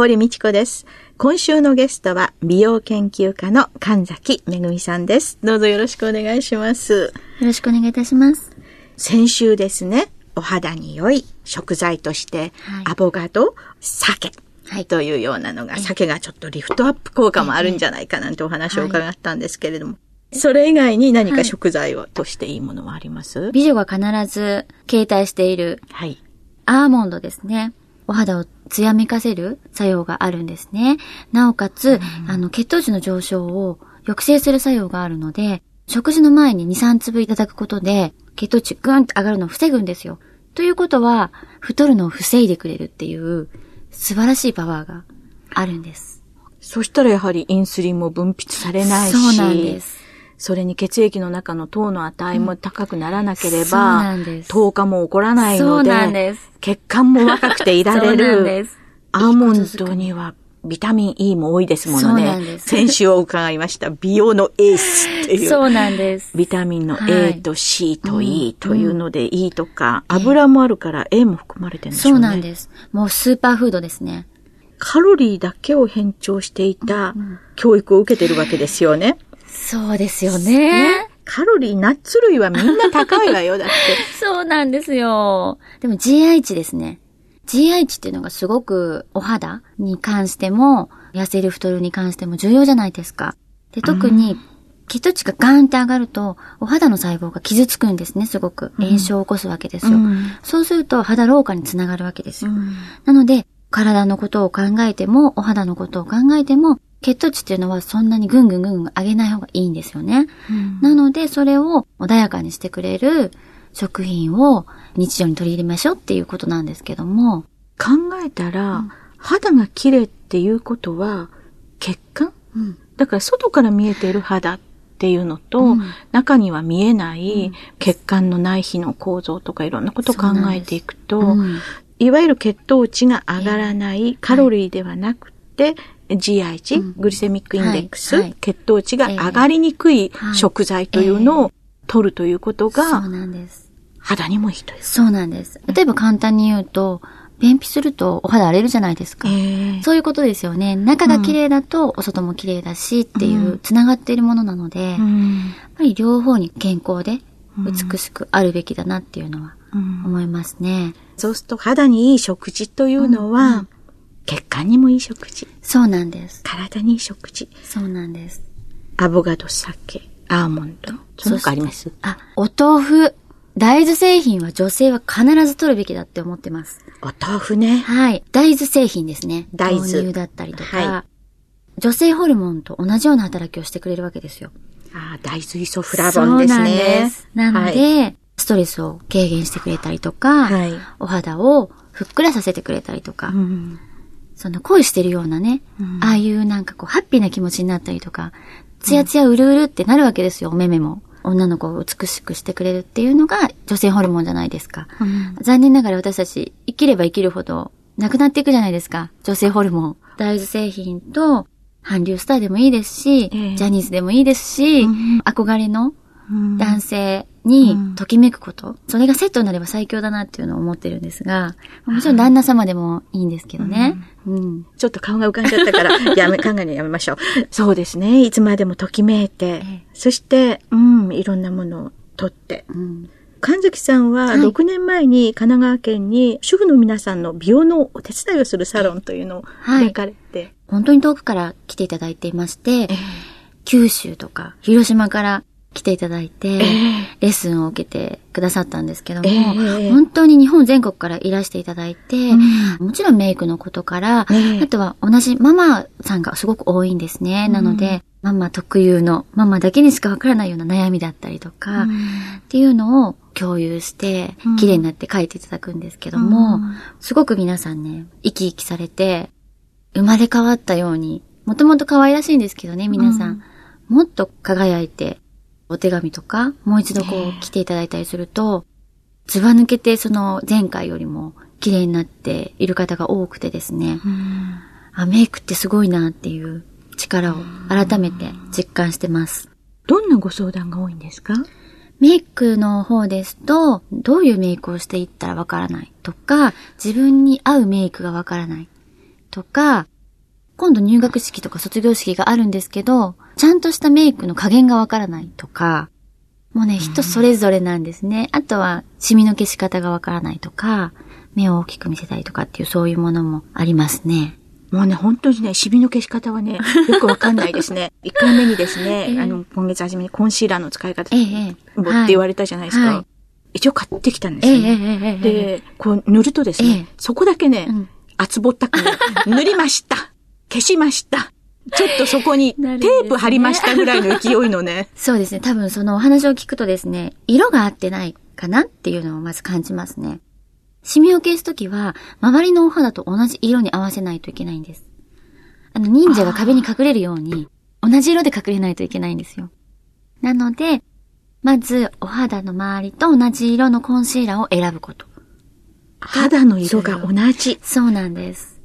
堀道子です。今週のゲストは美容研究家の神崎めぐみさんです。どうぞよろしくお願いします。よろしくお願いいたします。先週ですねお肌に良い食材として、はい、アボカド、鮭、はい、というようなのが、鮭がちょっとリフトアップ効果もあるんじゃないかなんてお話を伺ったんですけれども、それ以外に何か食材をとしていいものはあります、美女が必ず携帯している、はい。アーモンドですね。お肌を艶めかせる作用があるんですね。なおかつ、あの、血糖値の上昇を抑制する作用があるので、食事の前に2、3粒いただくことで、血糖値グーンって上がるのを防ぐんですよ。ということは、太るのを防いでくれるっていう素晴らしいパワーがあるんです。そしたらやはりインスリンも分泌されないし。そうなんです。それに血液の中の糖の値も高くならなければ、うん、糖化も起こらないので、血管も若くていられる。アーモンドにはビタミン E も多いですものね。先週を伺いました。美容のエースっていう。そうなんです。ビタミンの A と C と E というので E とか、油もあるから A も含まれてるんですね。そうなんです。もうスーパーフードですね。カロリーだけを変調していた教育を受けてるわけですよね。そうですよね。カロリー、ナッツ類はみんな高いわよ、だって。そうなんですよ。でも GI 値ですね。GI 値っていうのがすごくお肌に関しても、痩せる太るに関しても重要じゃないですか。で、特に、血糖値がガーンって上がると、お肌の細胞が傷つくんですね、すごく。炎症を起こすわけですよ。うん、そうすると、肌老化につながるわけですよ。うん、なので、体のことを考えても、お肌のことを考えても、血糖値っていうのはそんなにぐんぐんぐんぐん上げない方がいいんですよね。うん、なので、それを穏やかにしてくれる食品を日常に取り入れましょうっていうことなんですけども。考えたら、うん、肌が綺麗っていうことは、血管、うん、だから外から見えている肌っていうのと、うん、中には見えない血管の内皮の構造とかいろんなことを考えていくと、いわゆる血糖値が上がらないカロリーではなくて、GI 値、グリセミックインデックス、はい、血糖値が上がりにくい食材というのを取るということが、そうなんです。肌にもいいという。そうなんです。例えば簡単に言うと、便秘するとお肌荒れるじゃないですか。えー、そういうことですよね。中が綺麗だとお外も綺麗だしっていう、繋がっているものなので、うん、やっぱり両方に健康で美しくあるべきだなっていうのは思いますね。そうすると肌にいい食事というのは、うんうん、血管にもいい食事。そうなんです。体にいい食事。そうなんです。アボカド、酒、アーモンド。その他ありますあ、お豆腐。大豆製品は女性は必ず取るべきだって思ってます。お豆腐ね。はい。大豆製品ですね。大豆。豆乳だったりとか、はい、女性ホルモンと同じような働きをしてくれるわけですよ。ああ、大豆イソフラボンですね。そうなんです。なので、はい、ストレスを軽減してくれたりとか、はい、お肌をふっくらさせてくれたりとか、うん、その恋してるようなね、うん、ああいうなんかこう、ハッピーな気持ちになったりとか、ツヤツヤうるうるってなるわけですよ、お目目も。女の子を美しくしてくれるっていうのが女性ホルモンじゃないですか。うん、残念ながら私たち生きれば生きるほどなくなっていくじゃないですか。女性ホルモン。大豆製品と韓流スターでもいいですし、えー、ジャニーズでもいいですし、うん、憧れの男性にときめくこと、うん、それがセットになれば最強だなっていうのを思ってるんですが、もちろん旦那様でもいいんですけどね。うん、ちょっと顔が浮かんじゃったから、やめ、考えるのやめましょう。そうですね。いつまでもときめいて、ええ、そして、うん、いろんなものを取って、うん。神崎さんは6年前に神奈川県に主婦の皆さんの美容のお手伝いをするサロンというのを開かれて、はい、本当に遠くから来ていただいていまして、えー、九州とか広島から来ていただいて、えー、レッスンを受けてくださったんですけども、えー、本当に日本全国からいらしていただいて、うん、もちろんメイクのことから、えー、あとは同じママさんがすごく多いんですね。うん、なので、ママ特有の、ママだけにしかわからないような悩みだったりとか、うん、っていうのを共有して、綺麗になって書いていただくんですけども、すごく皆さんね、生き生きされて、生まれ変わったように、もともと可愛らしいんですけどね、皆さん。うんもっと輝いて、お手紙とか、もう一度こう来ていただいたりすると、ずば抜けてその前回よりも綺麗になっている方が多くてですね、あ、メイクってすごいなっていう力を改めて実感してます。どんなご相談が多いんですか？メイクの方ですと、どういうメイクをしていったらわからないとか、自分に合うメイクがわからないとか、今度入学式とか卒業式があるんですけど、ちゃんとしたメイクの加減がわからないとか、もうね、人それぞれなんですね。あとは、シミの消し方がわからないとか、目を大きく見せたりとかっていうそういうものもありますね。もうね、本当にね、シミの消し方はね、よくわかんないですね。1回目にですね、えー、あの、今月初めにコンシーラーの使い方、えー、って言われたじゃないですか。はい、一応買ってきたんですよ、ね、えー、で、こう塗るとですね、そこだけね、うん、厚ぼったく塗りました 消しました。ちょっとそこにテープ貼りましたぐらいの勢いのね。そうですね。多分そのお話を聞くとですね、色が合ってないかなっていうのをまず感じますね。シミを消すときは、周りのお肌と同じ色に合わせないといけないんです。あの、忍者が壁に隠れるように、同じ色で隠れないといけないんですよ。なので、まず、お肌の周りと同じ色のコンシーラーを選ぶこと。肌の色が同じ。そうなんです。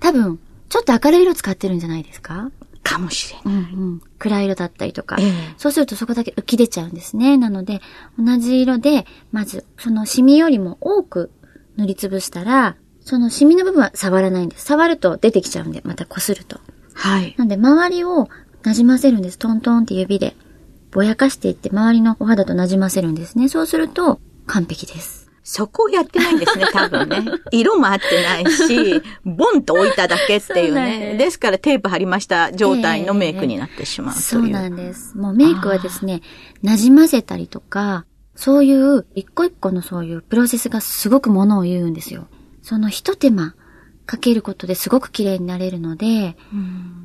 多分、ちょっと明るい色使ってるんじゃないですか？かもしれない。うんうん、暗い色だったりとか、えー、そうするとそこだけ浮き出ちゃうんですね。なので、同じ色で、まず、そのシミよりも多く塗りつぶしたら、そのシミの部分は触らないんです。触ると出てきちゃうんで、また擦ると。はい。なんで、周りを馴染ませるんです。トントンって指で。ぼやかしていって、周りのお肌と馴染ませるんですね。そうすると、完璧です。そこをやってないんですね、多分ね。色も合ってないし、ボンと置いただけっていうね。ですですからテープ貼りました状態のメイクになってしまうという、えー、そうなんです。もうメイクはですね、馴染ませたりとか、そういう一個一個のそういうプロセスがすごくものを言うんですよ。その一手間かけることですごく綺麗になれるので、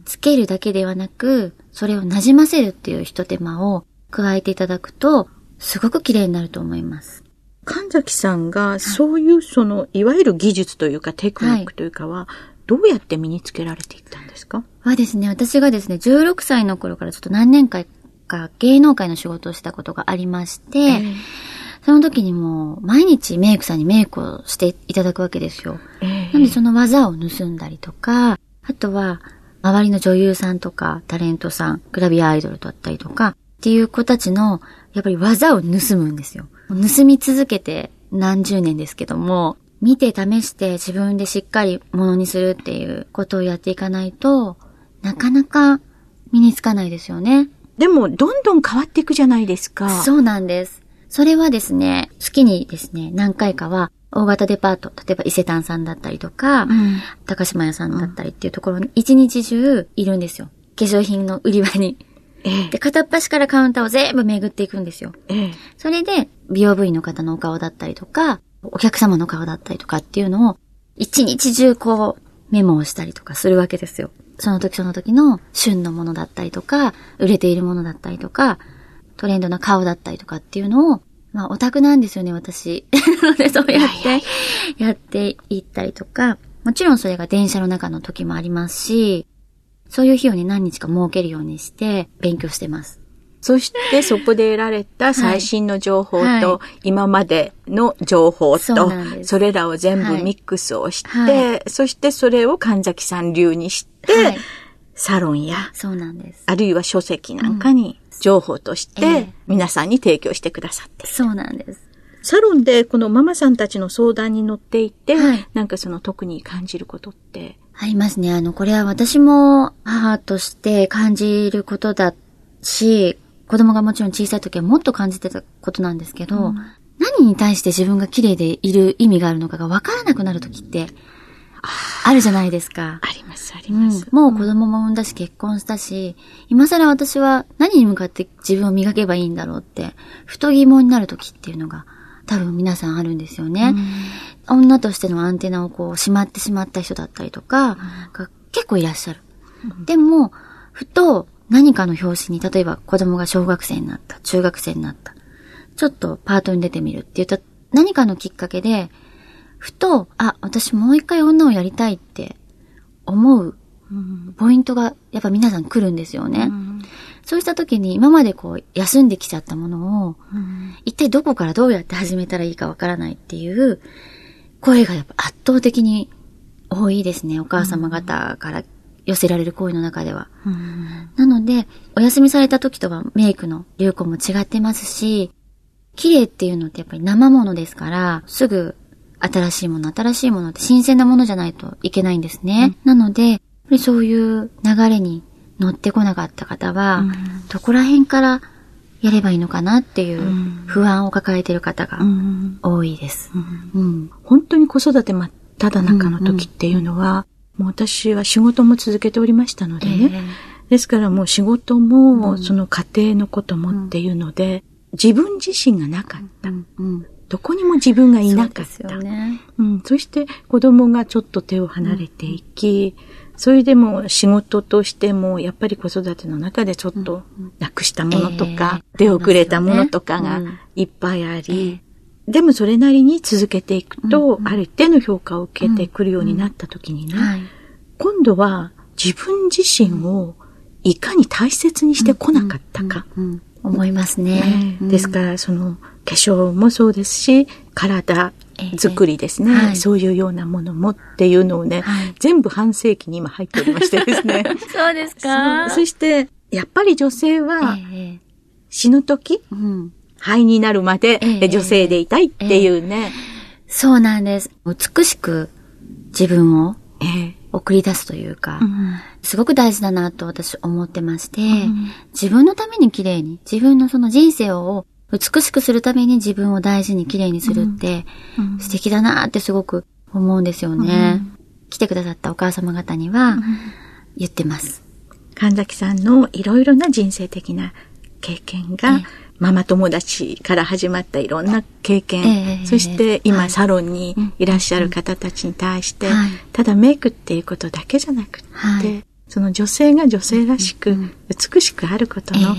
つけるだけではなく、それを馴染ませるっていう一手間を加えていただくと、すごく綺麗になると思います。神崎さんがそういうその、いわゆる技術というかテクニックというかは、どうやって身につけられていったんですか？はですね、私がですね、16歳の頃からちょっと何年間か芸能界の仕事をしたことがありまして、えー、その時にも毎日メイクさんにメイクをしていただくわけですよ。えー、なんでその技を盗んだりとか、あとは周りの女優さんとかタレントさん、グラビアアイドルだったりとか、っていう子たちのやっぱり技を盗むんですよ。盗み続けて何十年ですけども、見て試して自分でしっかりものにするっていうことをやっていかないと、なかなか身につかないですよね。でも、どんどん変わっていくじゃないですか。そうなんです。それはですね、月にですね、何回かは、大型デパート、例えば伊勢丹さんだったりとか、うん、高島屋さんだったりっていうところに一日中いるんですよ。化粧品の売り場に。ええ、で、片っ端からカウンターを全部巡っていくんですよ。ええ、それで、美容部員の方のお顔だったりとか、お客様の顔だったりとかっていうのを、一日中こう、メモをしたりとかするわけですよ。その時その時の旬のものだったりとか、売れているものだったりとか、トレンドな顔だったりとかっていうのを、まあ、オタクなんですよね、私。なので、そうやって、やっていったりとか、もちろんそれが電車の中の時もありますし、そういう日をね、何日か設けるようにして勉強してます。そしてそこで得られた最新の情報と、今までの情報と、それらを全部ミックスをして、はい、そしてそれを神崎さん流にして、サロンや、そうなんです。あるいは書籍なんかに情報として皆さんに提供してくださってそうなんです。サロンでこのママさんたちの相談に乗っていて、はい、なんかその特に感じることって？ありますね。あの、これは私も母として感じることだし、子供がもちろん小さい時はもっと感じてたことなんですけど、うん、何に対して自分が綺麗でいる意味があるのかが分からなくなる時って、あるじゃないですか。あります、あります、うん。もう子供も産んだし結婚したし、今更私は何に向かって自分を磨けばいいんだろうって、ふと疑問になる時っていうのが多分皆さんあるんですよね。うん、女としてのアンテナをこう、しまってしまった人だったりとか、が結構いらっしゃる。うん、でも、ふと何かの表紙に、例えば子供が小学生になった、中学生になった、ちょっとパートに出てみるって言った何かのきっかけで、ふと、あ、私もう一回女をやりたいって思うポイントがやっぱ皆さん来るんですよね。そうした時に今までこう休んできちゃったものを、一体どこからどうやって始めたらいいかわからないっていう声がやっぱ圧倒的に多いですね。お母様方から寄せられる声の中では。なので、お休みされた時とはメイクの流行も違ってますし、綺麗っていうのってやっぱり生ものですから、すぐ新しいもの、新しいものって新鮮なものじゃないといけないんですね。うん、なので、そういう流れに乗ってこなかった方は、うん、どこら辺からやればいいのかなっていう不安を抱えている方が多いです。うん、本当に子育て真っ只中の時っていうのは、もう私は仕事も続けておりましたのでね。えー、ですからもう仕事も、その家庭のこともっていうので、自分自身がなかった。どこにも自分がいなかった。そね、うん。そして子供がちょっと手を離れていき、うん、それでも仕事としても、やっぱり子育ての中でちょっとなくしたものとか、えー、出遅れたものとかがいっぱいあり、えー、でもそれなりに続けていくと、ある一定の評価を受けてくるようになった時にね、今度は自分自身をいかに大切にしてこなかったか。思いますね。ですから、その、化粧もそうですし、体作りですね、えーはい、そういうようなものもっていうのをね、はい、全部半世紀に今入っておりましてですね。そうですか？そして、やっぱり女性は、死ぬ時、えー、肺になるまで女性でいたいっていうね、えー、そうなんです。美しく自分を送り出すというか、うん、すごく大事だなと私思ってまして、うん、自分のために綺麗に、自分のその人生を美しくするために自分を大事に綺麗にするって、素敵だなってすごく思うんですよね。来てくださったお母様方には言ってます。神崎さんのいろいろな人生的な経験が、ママ友達から始まったいろんな経験、そして今サロンにいらっしゃる方たちに対して、ただメイクっていうことだけじゃなくて、その女性が女性らしく美しくあることの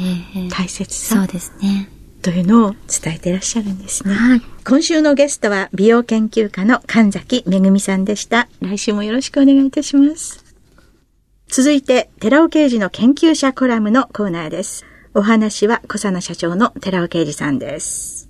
大切さ。そうですね。というのを伝えていらっしゃるんですね。はい。今週のゲストは美容研究家の神崎めぐみさんでした。来週もよろしくお願いいたします。続いて、寺尾刑事の研究者コラムのコーナーです。お話は小佐奈社長の寺尾刑事さんです。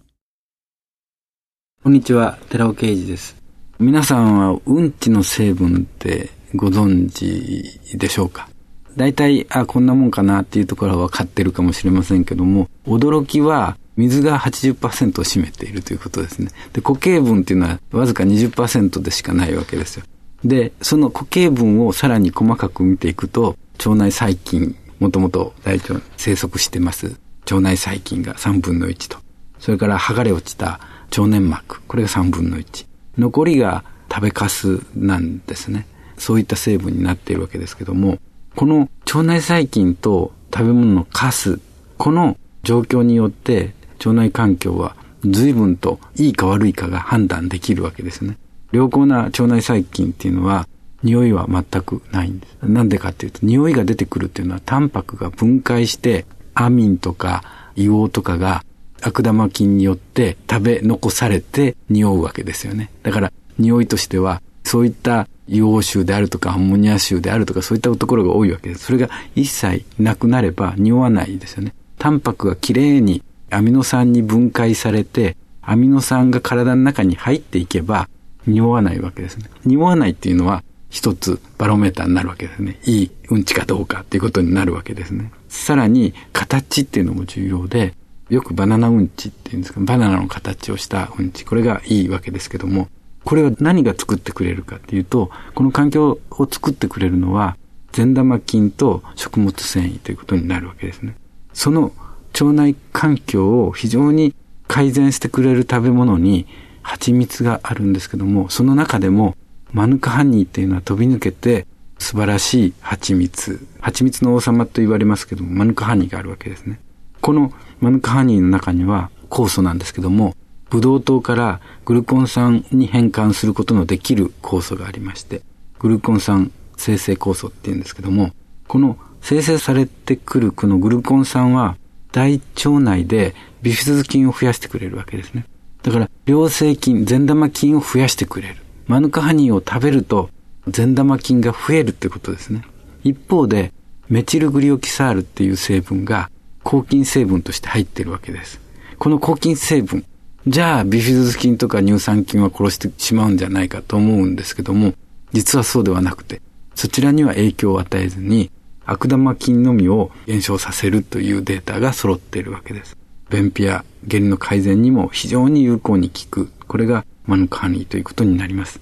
こんにちは、寺尾刑事です。皆さんはうんちの成分ってご存知でしょうか？大体、あ、こんなもんかなっていうところは分かってるかもしれませんけども、驚きは水が80%を占めているということですね。で、固形分っていうのはわずか20%でしかないわけですよ。で、その固形分をさらに細かく見ていくと、腸内細菌、もともと大腸に生息してます。腸内細菌が3分の1と。それから剥がれ落ちた腸粘膜。これが3分の1。残りが食べかすなんですね。そういった成分になっているわけですけども、この腸内細菌と食べ物のカス、この状況によって腸内環境は随分といいか悪いかが判断できるわけですね。良好な腸内細菌っていうのは匂いは全くないんです。なんでかっていうと匂いが出てくるっていうのはタンパクが分解してアミンとか硫黄とかが悪玉菌によって食べ残されて匂うわけですよね。だから匂いとしてはそういった硫黄臭であるとかアンモニア臭であるとかそういったところが多いわけです。それが一切なくなれば匂わないですよね。タンパクがきれいにアミノ酸に分解されて、アミノ酸が体の中に入っていけば匂わないわけですね。匂わないっていうのは一つバロメーターになるわけですね。いいうんちかどうかっていうことになるわけですね。さらに形っていうのも重要で、よくバナナうんちっていうんですか、バナナの形をしたうんち、これがいいわけですけども、これは何が作ってくれるかっていうと、この環境を作ってくれるのは、善玉菌と食物繊維ということになるわけですね。その腸内環境を非常に改善してくれる食べ物に蜂蜜があるんですけども、その中でもマヌカハニーっていうのは飛び抜けて素晴らしい蜂蜜。蜂蜜の王様と言われますけども、マヌカハニーがあるわけですね。このマヌカハニーの中には酵素なんですけども、ブドウ糖からグルコン酸に変換することのできる酵素がありまして、グルコン酸生成酵素って言うんですけども、この生成されてくるこのグルコン酸は大腸内でビフィズ菌を増やしてくれるわけですね。だから良性菌、善玉菌を増やしてくれる。マヌカハニーを食べると善玉菌が増えるってことですね。一方で、メチルグリオキサールっていう成分が抗菌成分として入ってるわけです。この抗菌成分、じゃあビフィズス菌とか乳酸菌は殺してしまうんじゃないかと思うんですけども、実はそうではなくて、そちらには影響を与えずに、悪玉菌のみを減少させるというデータが揃っているわけです。便秘や下痢の改善にも非常に有効に効く。これがマヌカハニーということになります。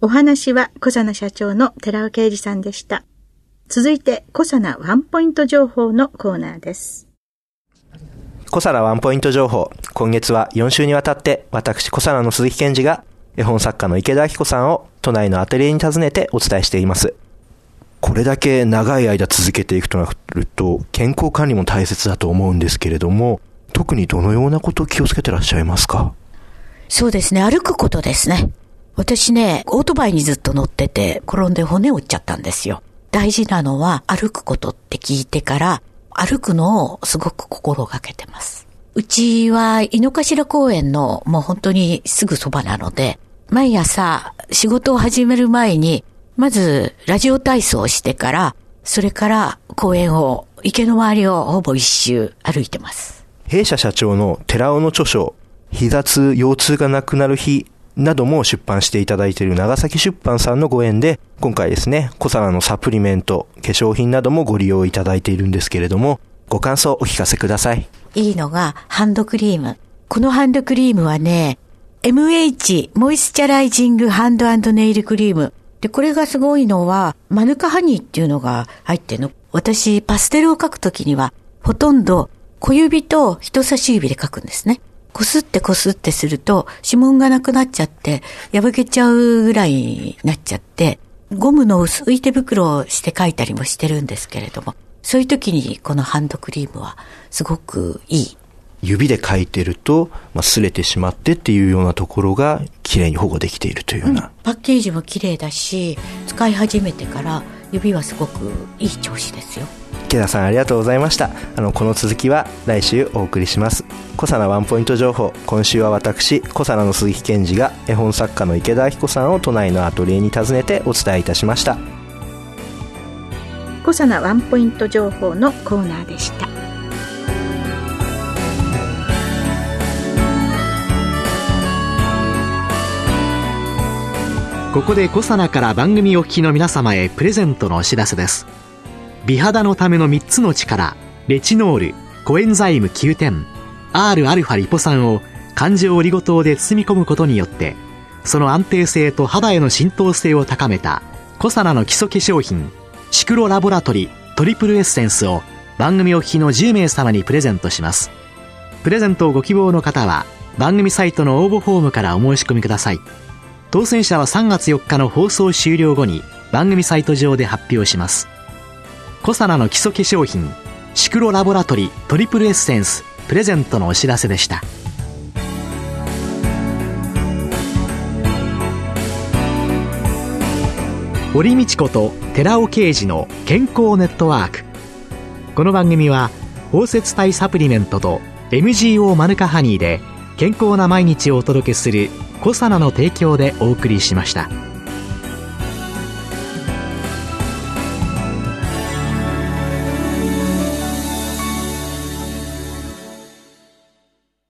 お話は小佐奈社長の寺尾啓二さんでした。続いて、小佐奈ワンポイント情報のコーナーです。小佐奈ワンポイント情報。今月は4週にわたって、私小佐奈の鈴木健二が、絵本作家の池田明子さんを都内のアトリエに訪ねてお伝えしています。これだけ長い間続けていくとなると、健康管理も大切だと思うんですけれども、特にどのようなことを気をつけてらっしゃいますか？そうですね、歩くことですね。私ね、オートバイにずっと乗ってて、転んで骨折っちゃったんですよ。大事なのは歩くことって聞いてから、歩くのをすごく心がけてます。うちは井の頭公園のもう本当にすぐそばなので、毎朝仕事を始める前に、まずラジオ体操をしてから、それから公園を、池の周りをほぼ一周歩いてます。弊社社長の寺尾の著書、膝痛、腰痛がなくなる日なども出版していただいている長崎出版さんのご縁で、今回ですね、小皿のサプリメント、化粧品などもご利用いただいているんですけれども、ご感想お聞かせください。いいのがハンドクリーム。このハンドクリームはね、MH モイスチャライジングハンドネイルクリーム。で、これがすごいのは、マヌカハニーっていうのが入ってるの。私、パステルを描くときには、ほとんど小指と人差し指で描くんですね。こすってこすってすると指紋がなくなっちゃって、破けちゃうぐらいになっちゃって、ゴムの薄い手袋をして書いたりもしてるんですけれども、そういう時にこのハンドクリームはすごくいい。指で書いてると、まあ、擦れてしまってっていうようなところが綺麗に保護できているというような、うん、パッケージも綺麗だし、使い始めてから指はすごくいい調子ですよ。池田さんありがとうございました。あのこの続きは来週お送りします。小佐奈ワンポイント情報。今週は私小佐奈の鈴木健二が絵本作家の池田明子さんを都内のアトリエに訪ねてお伝えいたしました。小佐奈ワンポイント情報のコーナーでした。ここで小佐奈から番組お聞きの皆様へプレゼントのお知らせです美肌のための3つの力レチノールコエンザイム9点 Rα リポ酸を環状オリゴ糖で包み込むことによってその安定性と肌への浸透性を高めたコサナの基礎化粧品シクロラボラトリトリプルエッセンスを番組お聞きの10名様にプレゼントします。プレゼントをご希望の方は番組サイトの応募フォームからお申し込みください。当選者は3月4日の放送終了後に番組サイト上で発表します。コサナの基礎化粧品シクロラボラトリトリプルエッセンスプレゼントのお知らせでした堀道子と寺尾啓二の健康ネットワークこの番組は包摂体サプリメントと MGO マヌカハニーで健康な毎日をお届けする「コサナの提供」でお送りしました。